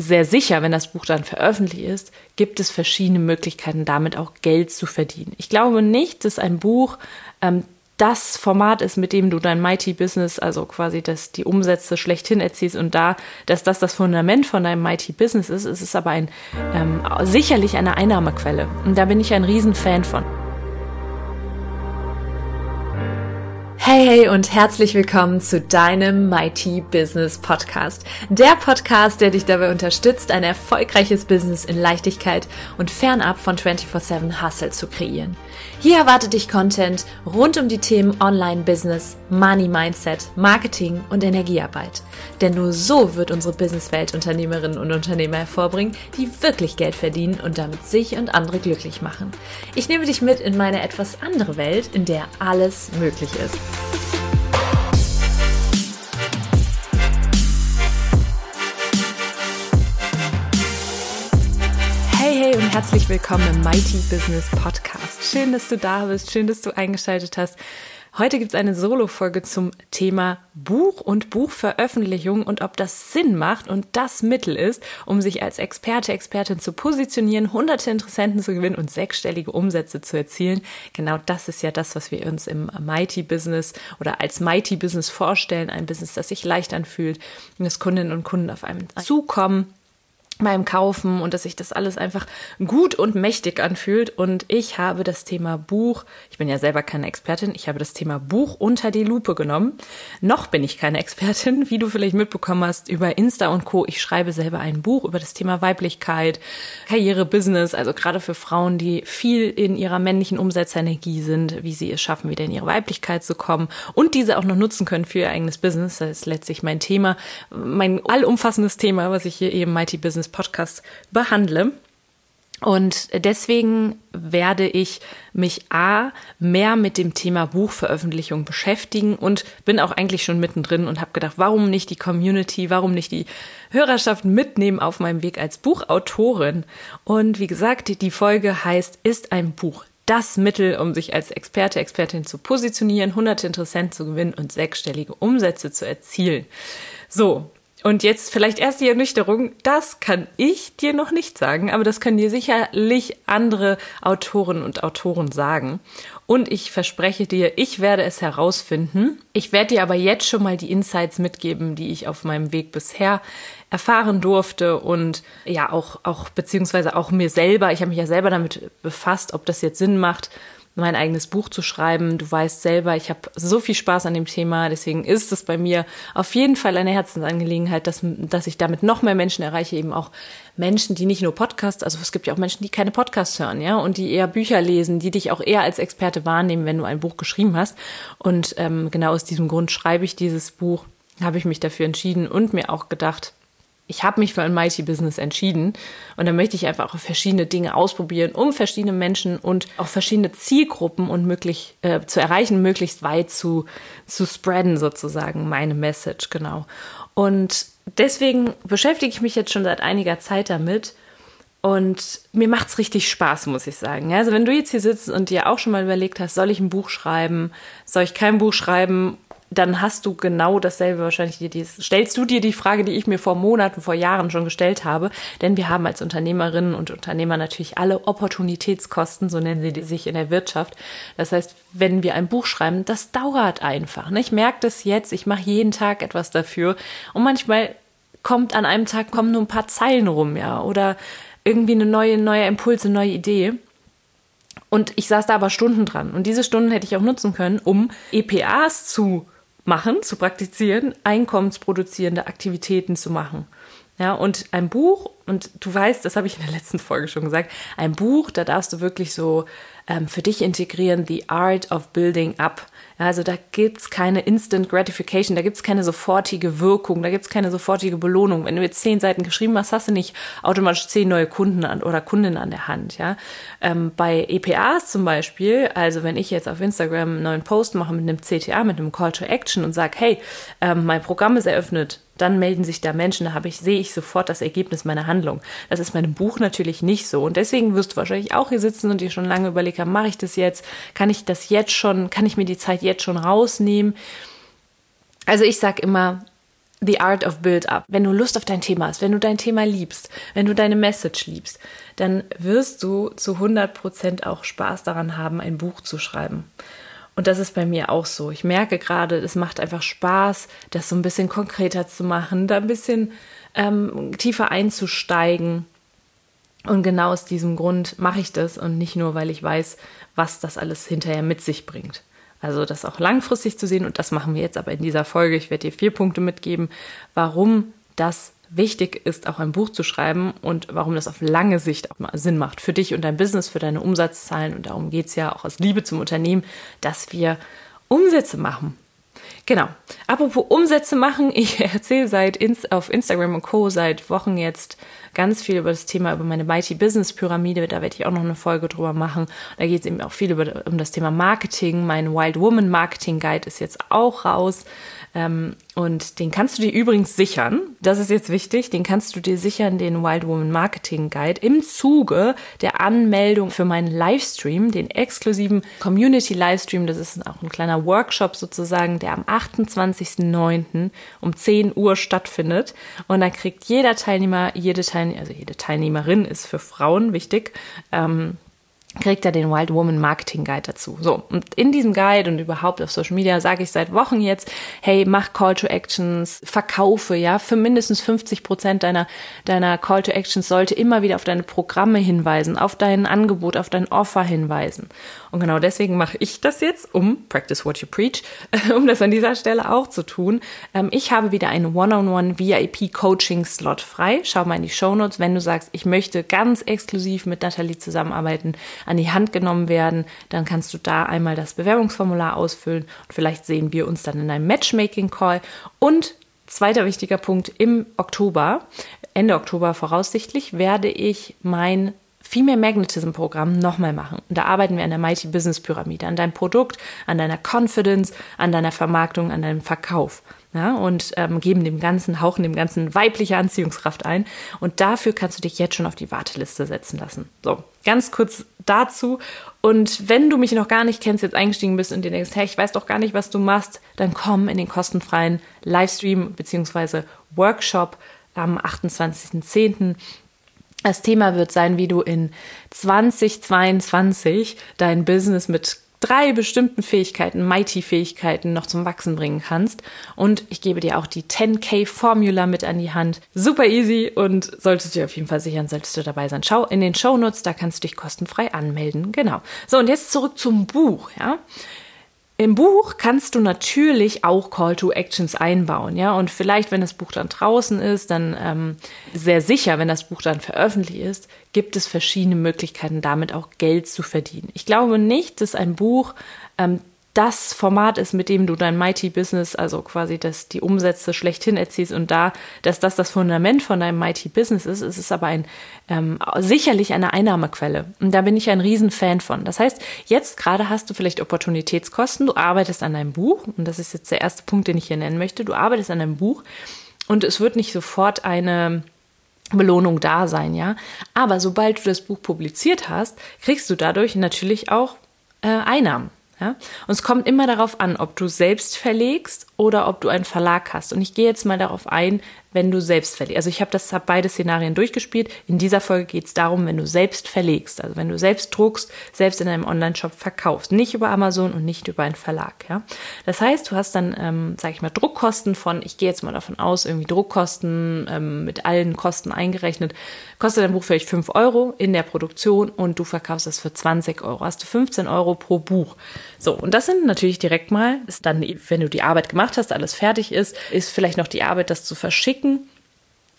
sehr sicher, wenn das Buch dann veröffentlicht ist, gibt es verschiedene Möglichkeiten, damit auch Geld zu verdienen. Ich glaube nicht, dass ein Buch ähm, das Format ist, mit dem du dein Mighty Business, also quasi das, die Umsätze schlechthin erzielst und da, dass das das Fundament von deinem Mighty Business ist, ist es aber ein, ähm, sicherlich eine Einnahmequelle. Und da bin ich ein Riesenfan von. Hey, hey und herzlich willkommen zu deinem Mighty Business Podcast. Der Podcast, der dich dabei unterstützt, ein erfolgreiches Business in Leichtigkeit und fernab von 24-7 Hustle zu kreieren. Hier erwartet dich Content rund um die Themen Online-Business, Money-Mindset, Marketing und Energiearbeit. Denn nur so wird unsere Businesswelt Unternehmerinnen und Unternehmer hervorbringen, die wirklich Geld verdienen und damit sich und andere glücklich machen. Ich nehme dich mit in meine etwas andere Welt, in der alles möglich ist. Hey, hey und herzlich willkommen im Mighty Business Podcast. Schön, dass du da bist, schön, dass du eingeschaltet hast. Heute gibt es eine Solo-Folge zum Thema Buch und Buchveröffentlichung und ob das Sinn macht und das Mittel ist, um sich als Experte, Expertin zu positionieren, hunderte Interessenten zu gewinnen und sechsstellige Umsätze zu erzielen. Genau das ist ja das, was wir uns im Mighty Business oder als Mighty Business vorstellen. Ein Business, das sich leicht anfühlt, dass Kundinnen und Kunden auf einem zukommen beim Kaufen und dass sich das alles einfach gut und mächtig anfühlt. Und ich habe das Thema Buch, ich bin ja selber keine Expertin, ich habe das Thema Buch unter die Lupe genommen. Noch bin ich keine Expertin, wie du vielleicht mitbekommen hast über Insta und Co. Ich schreibe selber ein Buch über das Thema Weiblichkeit, Karriere, Business, also gerade für Frauen, die viel in ihrer männlichen Umsetzenergie sind, wie sie es schaffen, wieder in ihre Weiblichkeit zu kommen und diese auch noch nutzen können für ihr eigenes Business. Das ist letztlich mein Thema, mein allumfassendes Thema, was ich hier eben Mighty Business Podcast behandle. Und deswegen werde ich mich A mehr mit dem Thema Buchveröffentlichung beschäftigen und bin auch eigentlich schon mittendrin und habe gedacht, warum nicht die Community, warum nicht die Hörerschaft mitnehmen auf meinem Weg als Buchautorin. Und wie gesagt, die Folge heißt, ist ein Buch das Mittel, um sich als Experte, Expertin zu positionieren, hunderte Interessenten zu gewinnen und sechsstellige Umsätze zu erzielen. So, und jetzt vielleicht erst die Ernüchterung, das kann ich dir noch nicht sagen, aber das können dir sicherlich andere Autoren und Autoren sagen. Und ich verspreche dir, ich werde es herausfinden. Ich werde dir aber jetzt schon mal die Insights mitgeben, die ich auf meinem Weg bisher erfahren durfte und ja auch, auch beziehungsweise auch mir selber. Ich habe mich ja selber damit befasst, ob das jetzt Sinn macht, mein eigenes Buch zu schreiben. Du weißt selber, ich habe so viel Spaß an dem Thema, deswegen ist es bei mir auf jeden Fall eine Herzensangelegenheit, dass, dass ich damit noch mehr Menschen erreiche, eben auch Menschen, die nicht nur Podcasts, also es gibt ja auch Menschen, die keine Podcasts hören, ja, und die eher Bücher lesen, die dich auch eher als Experte wahrnehmen, wenn du ein Buch geschrieben hast. Und ähm, genau aus diesem Grund schreibe ich dieses Buch, habe ich mich dafür entschieden und mir auch gedacht, ich habe mich für ein Mighty Business entschieden und da möchte ich einfach auch verschiedene Dinge ausprobieren, um verschiedene Menschen und auch verschiedene Zielgruppen und möglich äh, zu erreichen, möglichst weit zu zu spreaden sozusagen meine Message genau. Und deswegen beschäftige ich mich jetzt schon seit einiger Zeit damit. Und mir macht's richtig Spaß, muss ich sagen. Also wenn du jetzt hier sitzt und dir auch schon mal überlegt hast, soll ich ein Buch schreiben, soll ich kein Buch schreiben dann hast du genau dasselbe wahrscheinlich dir dies, stellst du dir die Frage, die ich mir vor Monaten, vor Jahren schon gestellt habe, denn wir haben als Unternehmerinnen und Unternehmer natürlich alle Opportunitätskosten, so nennen sie sich in der Wirtschaft. Das heißt, wenn wir ein Buch schreiben, das dauert einfach. Ne? Ich merke das jetzt, ich mache jeden Tag etwas dafür und manchmal kommt an einem Tag kommen nur ein paar Zeilen rum, ja, oder irgendwie eine neue, neue Impulse, neue Idee. Und ich saß da aber Stunden dran. Und diese Stunden hätte ich auch nutzen können, um EPAs zu machen, zu praktizieren, einkommensproduzierende Aktivitäten zu machen. Ja, und ein Buch, und du weißt, das habe ich in der letzten Folge schon gesagt, ein Buch, da darfst du wirklich so ähm, für dich integrieren, The Art of Building Up. Also da gibt's keine Instant Gratification, da gibt's keine sofortige Wirkung, da gibt's keine sofortige Belohnung. Wenn du jetzt zehn Seiten geschrieben hast, hast du nicht automatisch zehn neue Kunden an, oder Kundinnen an der Hand. Ja? Ähm, bei EPAs zum Beispiel, also wenn ich jetzt auf Instagram einen neuen Post mache mit einem CTA, mit einem Call to Action und sage, hey, ähm, mein Programm ist eröffnet, dann melden sich da Menschen, da habe ich, sehe ich sofort das Ergebnis meiner Handlung. Das ist meinem Buch natürlich nicht so. Und deswegen wirst du wahrscheinlich auch hier sitzen und dir schon lange überlegt haben, mache ich das jetzt? Kann ich das jetzt schon, kann ich mir die Zeit jetzt schon rausnehmen? Also ich sage immer, The Art of Build-Up. Wenn du Lust auf dein Thema hast, wenn du dein Thema liebst, wenn du deine Message liebst, dann wirst du zu 100% auch Spaß daran haben, ein Buch zu schreiben. Und das ist bei mir auch so. Ich merke gerade, es macht einfach Spaß, das so ein bisschen konkreter zu machen, da ein bisschen ähm, tiefer einzusteigen. Und genau aus diesem Grund mache ich das und nicht nur, weil ich weiß, was das alles hinterher mit sich bringt. Also das auch langfristig zu sehen und das machen wir jetzt aber in dieser Folge. Ich werde dir vier Punkte mitgeben, warum das wichtig ist, auch ein Buch zu schreiben und warum das auf lange Sicht auch mal Sinn macht für dich und dein Business, für deine Umsatzzahlen. Und darum geht es ja auch aus Liebe zum Unternehmen, dass wir Umsätze machen. Genau. Apropos Umsätze machen, ich erzähle seit ins, auf Instagram und Co. seit Wochen jetzt ganz viel über das Thema, über meine Mighty Business Pyramide. Da werde ich auch noch eine Folge drüber machen. Da geht es eben auch viel über, um das Thema Marketing. Mein Wild Woman Marketing Guide ist jetzt auch raus. Ähm, und den kannst du dir übrigens sichern. Das ist jetzt wichtig. Den kannst du dir sichern, den Wild Woman Marketing Guide, im Zuge der Anmeldung für meinen Livestream, den exklusiven Community Livestream. Das ist auch ein kleiner Workshop sozusagen, der am 28.09. um 10 Uhr stattfindet. Und da kriegt jeder Teilnehmer, jede Teilnehmer, also jede Teilnehmerin ist für Frauen wichtig, ähm, kriegt er den Wild Woman Marketing Guide dazu. So, und in diesem Guide und überhaupt auf Social Media sage ich seit Wochen jetzt, hey, mach Call to Actions, verkaufe, ja, für mindestens 50 Prozent deiner, deiner Call to Actions sollte immer wieder auf deine Programme hinweisen, auf dein Angebot, auf dein Offer hinweisen. Und genau deswegen mache ich das jetzt, um Practice What You Preach, um das an dieser Stelle auch zu tun. Ähm, ich habe wieder einen One-on-One VIP Coaching Slot frei. Schau mal in die Show Notes, wenn du sagst, ich möchte ganz exklusiv mit Nathalie zusammenarbeiten an die Hand genommen werden, dann kannst du da einmal das Bewerbungsformular ausfüllen und vielleicht sehen wir uns dann in einem Matchmaking-Call. Und zweiter wichtiger Punkt, im Oktober, Ende Oktober voraussichtlich, werde ich mein Female Magnetism Programm nochmal machen. Und da arbeiten wir an der Mighty Business Pyramide, an deinem Produkt, an deiner Confidence, an deiner Vermarktung, an deinem Verkauf ja, und ähm, geben dem Ganzen, hauchen dem Ganzen weibliche Anziehungskraft ein. Und dafür kannst du dich jetzt schon auf die Warteliste setzen lassen. So, ganz kurz dazu. Und wenn du mich noch gar nicht kennst, jetzt eingestiegen bist und dir denkst, hey, ich weiß doch gar nicht, was du machst, dann komm in den kostenfreien Livestream bzw. Workshop am 28.10. Das Thema wird sein, wie du in 2022 dein Business mit drei bestimmten Fähigkeiten, Mighty-Fähigkeiten noch zum Wachsen bringen kannst. Und ich gebe dir auch die 10K-Formula mit an die Hand. Super easy und solltest du dir auf jeden Fall sichern, solltest du dabei sein. Schau in den Shownotes, da kannst du dich kostenfrei anmelden. Genau. So, und jetzt zurück zum Buch, ja. Im Buch kannst du natürlich auch Call to Actions einbauen, ja. Und vielleicht, wenn das Buch dann draußen ist, dann ähm, sehr sicher, wenn das Buch dann veröffentlicht ist, gibt es verschiedene Möglichkeiten, damit auch Geld zu verdienen. Ich glaube nicht, dass ein Buch ähm, das Format ist, mit dem du dein Mighty Business, also quasi das, die Umsätze schlechthin erziehst und da, dass das das Fundament von deinem Mighty Business ist, es ist aber ein, ähm, sicherlich eine Einnahmequelle. Und da bin ich ein Riesenfan von. Das heißt, jetzt gerade hast du vielleicht Opportunitätskosten, du arbeitest an deinem Buch und das ist jetzt der erste Punkt, den ich hier nennen möchte, du arbeitest an deinem Buch und es wird nicht sofort eine, Belohnung da sein, ja. Aber sobald du das Buch publiziert hast, kriegst du dadurch natürlich auch äh, Einnahmen. Ja? Und es kommt immer darauf an, ob du selbst verlegst oder ob du einen Verlag hast. Und ich gehe jetzt mal darauf ein, wenn du selbst verlegst. Also ich habe das hab beide Szenarien durchgespielt. In dieser Folge geht es darum, wenn du selbst verlegst, also wenn du selbst druckst, selbst in einem Online-Shop verkaufst, nicht über Amazon und nicht über einen Verlag. Ja? Das heißt, du hast dann, ähm, sage ich mal, Druckkosten von, ich gehe jetzt mal davon aus, irgendwie Druckkosten ähm, mit allen Kosten eingerechnet, kostet dein Buch vielleicht 5 Euro in der Produktion und du verkaufst es für 20 Euro. Hast du 15 Euro pro Buch. So, und das sind natürlich direkt mal, ist dann, wenn du die Arbeit gemacht hast, alles fertig ist, ist vielleicht noch die Arbeit, das zu verschicken.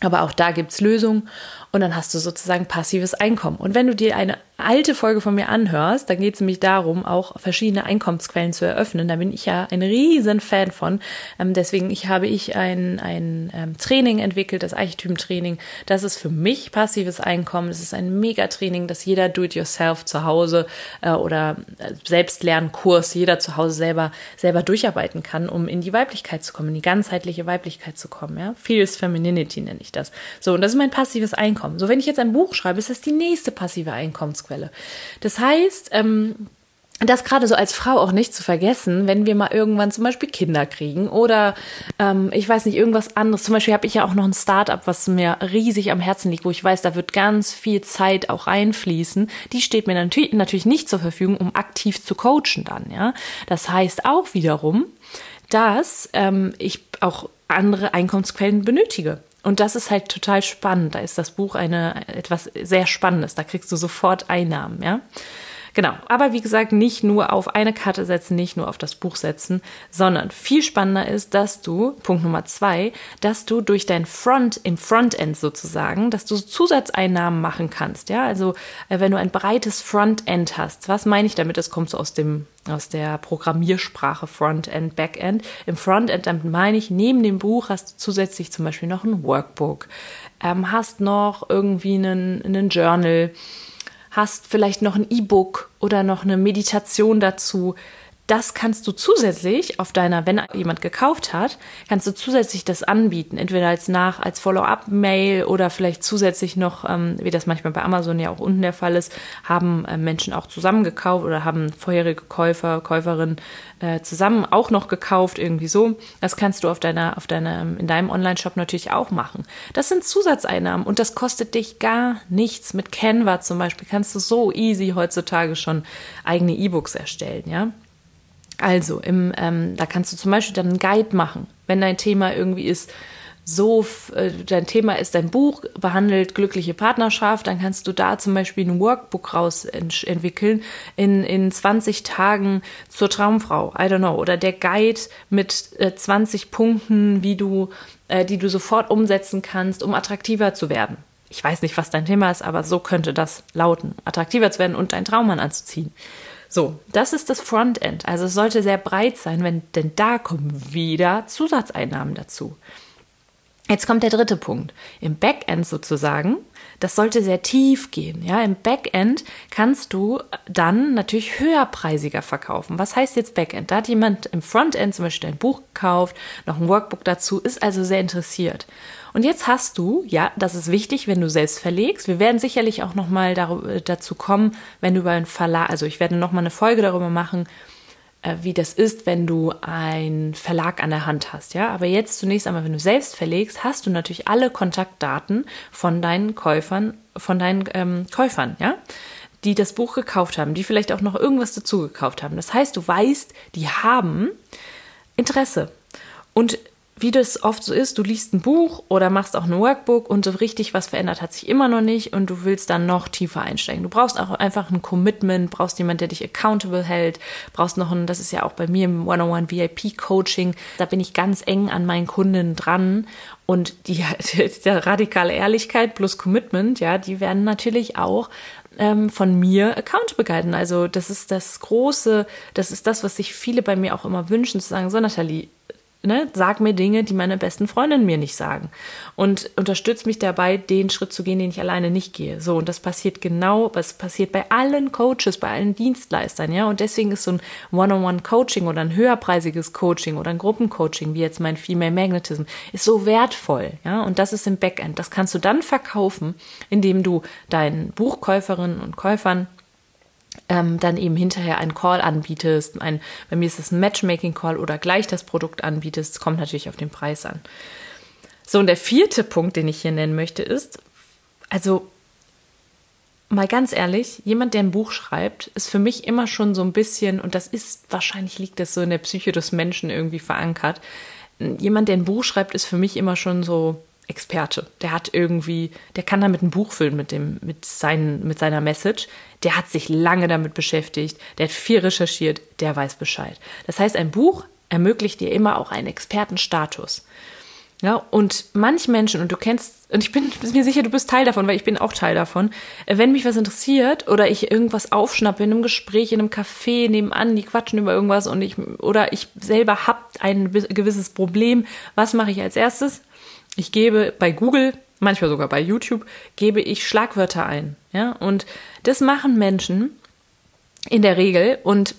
Aber auch da gibt es Lösungen und dann hast du sozusagen passives Einkommen. Und wenn du dir eine alte Folge von mir anhörst, dann geht es nämlich darum, auch verschiedene Einkommensquellen zu eröffnen. Da bin ich ja ein riesen Fan von. Ähm, deswegen ich habe ich ein, ein ähm, Training entwickelt, das Archetypentraining. Das ist für mich passives Einkommen. Das ist ein Megatraining, das jeder Do-it-yourself zu Hause äh, oder äh, Selbstlernkurs, jeder zu Hause selber, selber durcharbeiten kann, um in die Weiblichkeit zu kommen, in die ganzheitliche Weiblichkeit zu kommen. Ja? Feels Femininity nenne ich das. So, und das ist mein passives Einkommen. Einkommen. So, wenn ich jetzt ein Buch schreibe, ist das die nächste passive Einkommensquelle. Das heißt, ähm, das gerade so als Frau auch nicht zu vergessen, wenn wir mal irgendwann zum Beispiel Kinder kriegen oder ähm, ich weiß nicht, irgendwas anderes. Zum Beispiel habe ich ja auch noch ein Startup, was mir riesig am Herzen liegt, wo ich weiß, da wird ganz viel Zeit auch reinfließen. Die steht mir natürlich, natürlich nicht zur Verfügung, um aktiv zu coachen dann. Ja, Das heißt auch wiederum, dass ähm, ich auch andere Einkommensquellen benötige. Und das ist halt total spannend. Da ist das Buch eine etwas sehr Spannendes. Da kriegst du sofort Einnahmen, ja. Genau. Aber wie gesagt, nicht nur auf eine Karte setzen, nicht nur auf das Buch setzen, sondern viel spannender ist, dass du, Punkt Nummer zwei, dass du durch dein Front, im Frontend sozusagen, dass du Zusatzeinnahmen machen kannst. Ja, also äh, wenn du ein breites Frontend hast, was meine ich damit? Das kommt so aus dem aus der Programmiersprache Frontend, Backend. Im Frontend, damit meine ich, neben dem Buch hast du zusätzlich zum Beispiel noch ein Workbook, ähm, hast noch irgendwie einen, einen Journal, hast vielleicht noch ein E-Book oder noch eine Meditation dazu, das kannst du zusätzlich auf deiner, wenn jemand gekauft hat, kannst du zusätzlich das anbieten, entweder als Nach-, als Follow-up-Mail oder vielleicht zusätzlich noch, ähm, wie das manchmal bei Amazon ja auch unten der Fall ist, haben äh, Menschen auch zusammen gekauft oder haben vorherige Käufer, Käuferinnen äh, zusammen auch noch gekauft, irgendwie so. Das kannst du auf deiner, auf deiner, in deinem Online-Shop natürlich auch machen. Das sind Zusatzeinnahmen und das kostet dich gar nichts. Mit Canva zum Beispiel kannst du so easy heutzutage schon eigene E-Books erstellen, ja. Also, im, ähm, da kannst du zum Beispiel dann einen Guide machen, wenn dein Thema irgendwie ist, so, äh, dein Thema ist dein Buch, behandelt glückliche Partnerschaft, dann kannst du da zum Beispiel ein Workbook raus entwickeln in, in 20 Tagen zur Traumfrau, I don't know, oder der Guide mit äh, 20 Punkten, wie du, äh, die du sofort umsetzen kannst, um attraktiver zu werden. Ich weiß nicht, was dein Thema ist, aber so könnte das lauten, attraktiver zu werden und deinen Traummann anzuziehen. So, das ist das Frontend. Also es sollte sehr breit sein, wenn, denn da kommen wieder Zusatzeinnahmen dazu. Jetzt kommt der dritte Punkt. Im Backend sozusagen, das sollte sehr tief gehen. Ja, im Backend kannst du dann natürlich höherpreisiger verkaufen. Was heißt jetzt Backend? Da hat jemand im Frontend zum Beispiel ein Buch gekauft, noch ein Workbook dazu, ist also sehr interessiert. Und jetzt hast du, ja, das ist wichtig, wenn du selbst verlegst. Wir werden sicherlich auch noch mal dazu kommen, wenn du über einen Verlag, also ich werde noch mal eine Folge darüber machen, äh, wie das ist, wenn du einen Verlag an der Hand hast, ja. Aber jetzt zunächst einmal, wenn du selbst verlegst, hast du natürlich alle Kontaktdaten von deinen Käufern, von deinen ähm, Käufern, ja die das Buch gekauft haben, die vielleicht auch noch irgendwas dazu gekauft haben. Das heißt, du weißt, die haben Interesse. Und wie das oft so ist, du liest ein Buch oder machst auch ein Workbook und so richtig was verändert hat sich immer noch nicht und du willst dann noch tiefer einsteigen. Du brauchst auch einfach ein Commitment, brauchst jemand, der dich accountable hält, brauchst noch ein, das ist ja auch bei mir im One-on-One VIP Coaching, da bin ich ganz eng an meinen Kunden dran und die, die radikale Ehrlichkeit plus Commitment, ja, die werden natürlich auch ähm, von mir accountable gehalten. Also das ist das Große, das ist das, was sich viele bei mir auch immer wünschen, zu sagen, so Nathalie, ne, sag mir Dinge, die meine besten Freundinnen mir nicht sagen. Und unterstützt mich dabei, den Schritt zu gehen, den ich alleine nicht gehe. So, und das passiert genau, was passiert bei allen Coaches, bei allen Dienstleistern, ja. Und deswegen ist so ein One-on-One-Coaching oder ein höherpreisiges Coaching oder ein Gruppencoaching, wie jetzt mein Female Magnetism, ist so wertvoll, ja. Und das ist im Backend. Das kannst du dann verkaufen, indem du deinen Buchkäuferinnen und Käufern ähm, dann eben hinterher einen Call anbietest. Ein, bei mir ist es ein Matchmaking-Call oder gleich das Produkt anbietest. Kommt natürlich auf den Preis an. So, und der vierte Punkt, den ich hier nennen möchte, ist, also mal ganz ehrlich, jemand, der ein Buch schreibt, ist für mich immer schon so ein bisschen, und das ist, wahrscheinlich liegt das so in der Psyche des Menschen irgendwie verankert. Jemand, der ein Buch schreibt, ist für mich immer schon so Experte. Der hat irgendwie, der kann damit ein Buch füllen mit dem, mit seinen, mit seiner Message. Der hat sich lange damit beschäftigt. Der hat viel recherchiert. Der weiß Bescheid. Das heißt, ein Buch ermöglicht dir immer auch einen Expertenstatus. Ja, und manche Menschen, und du kennst, und ich bin mir sicher, du bist Teil davon, weil ich bin auch Teil davon, wenn mich was interessiert oder ich irgendwas aufschnappe in einem Gespräch, in einem Café nebenan, die quatschen über irgendwas und ich, oder ich selber hab ein gewisses Problem, was mache ich als erstes? Ich gebe bei Google, manchmal sogar bei YouTube, gebe ich Schlagwörter ein. Ja? Und das machen Menschen in der Regel und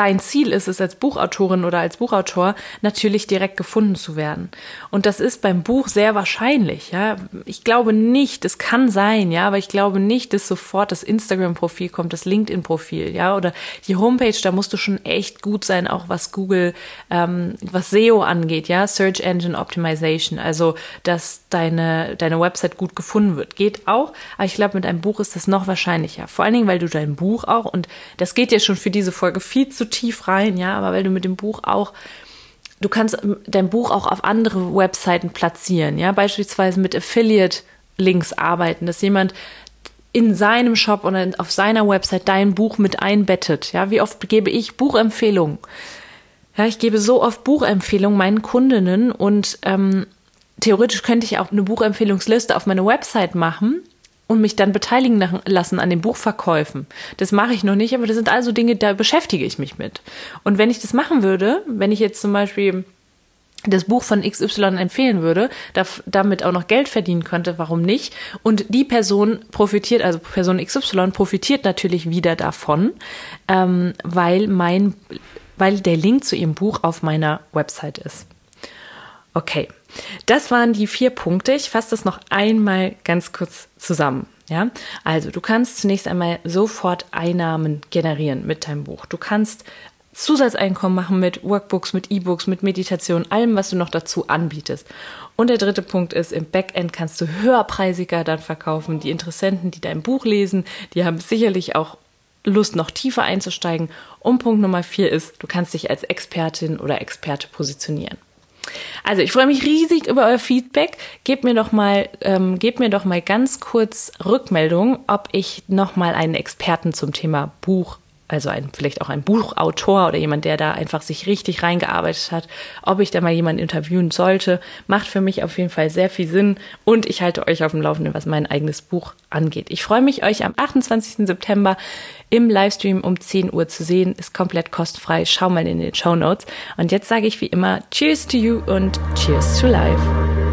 dein Ziel ist es als Buchautorin oder als Buchautor natürlich direkt gefunden zu werden. Und das ist beim Buch sehr wahrscheinlich, ja. Ich glaube nicht, es kann sein, ja, aber ich glaube nicht, dass sofort das Instagram-Profil kommt, das LinkedIn-Profil, ja, oder die Homepage, da musst du schon echt gut sein, auch was Google, ähm, was SEO angeht, ja, Search Engine Optimization, also dass deine, deine Website gut gefunden wird. Geht auch, aber ich glaube, mit einem Buch ist das noch wahrscheinlicher. Vor allen Dingen, weil du dein Buch auch, und das geht ja schon für diese Folge viel zu tief rein, ja, aber weil du mit dem Buch auch du kannst dein Buch auch auf andere Webseiten platzieren, ja, beispielsweise mit Affiliate-Links arbeiten, dass jemand in seinem Shop oder auf seiner Website dein Buch mit einbettet. Ja, wie oft gebe ich Buchempfehlungen? Ja, ich gebe so oft Buchempfehlungen meinen Kundinnen und ähm, theoretisch könnte ich auch eine Buchempfehlungsliste auf meine Website machen und mich dann beteiligen lassen an den Buchverkäufen. Das mache ich noch nicht, aber das sind also Dinge, da beschäftige ich mich mit. Und wenn ich das machen würde, wenn ich jetzt zum Beispiel das Buch von XY empfehlen würde, damit auch noch Geld verdienen könnte, warum nicht? Und die Person profitiert, also Person XY profitiert natürlich wieder davon, ähm, weil mein, weil der Link zu ihrem Buch auf meiner Website ist. Okay, das waren die vier Punkte. Ich fasse das noch einmal ganz kurz zusammen. Ja, also du kannst zunächst einmal sofort Einnahmen generieren mit deinem Buch. Du kannst Zusatzeinkommen machen mit Workbooks, mit E-Books, mit Meditation, allem, was du noch dazu anbietest. Und der dritte Punkt ist, im Backend kannst du höherpreisiger dann verkaufen. Die Interessenten, die dein Buch lesen, die haben sicherlich auch Lust, noch tiefer einzusteigen. Und Punkt Nummer vier ist, du kannst dich als Expertin oder Experte positionieren. Also ich freue mich riesig über euer Feedback. Gebt mir doch mal, ähm, gebt mir doch mal ganz kurz Rückmeldung, ob ich noch mal einen Experten zum Thema Buch also ein, vielleicht auch ein Buchautor oder jemand, der da einfach sich richtig reingearbeitet hat, ob ich da mal jemanden interviewen sollte, macht für mich auf jeden Fall sehr viel Sinn und ich halte euch auf dem Laufenden, was mein eigenes Buch angeht. Ich freue mich, euch am 28. September im Livestream um 10 Uhr zu sehen. Ist komplett kostenfrei. Schau mal in den Show Notes. Und jetzt sage ich wie immer Cheers to you und Cheers to life.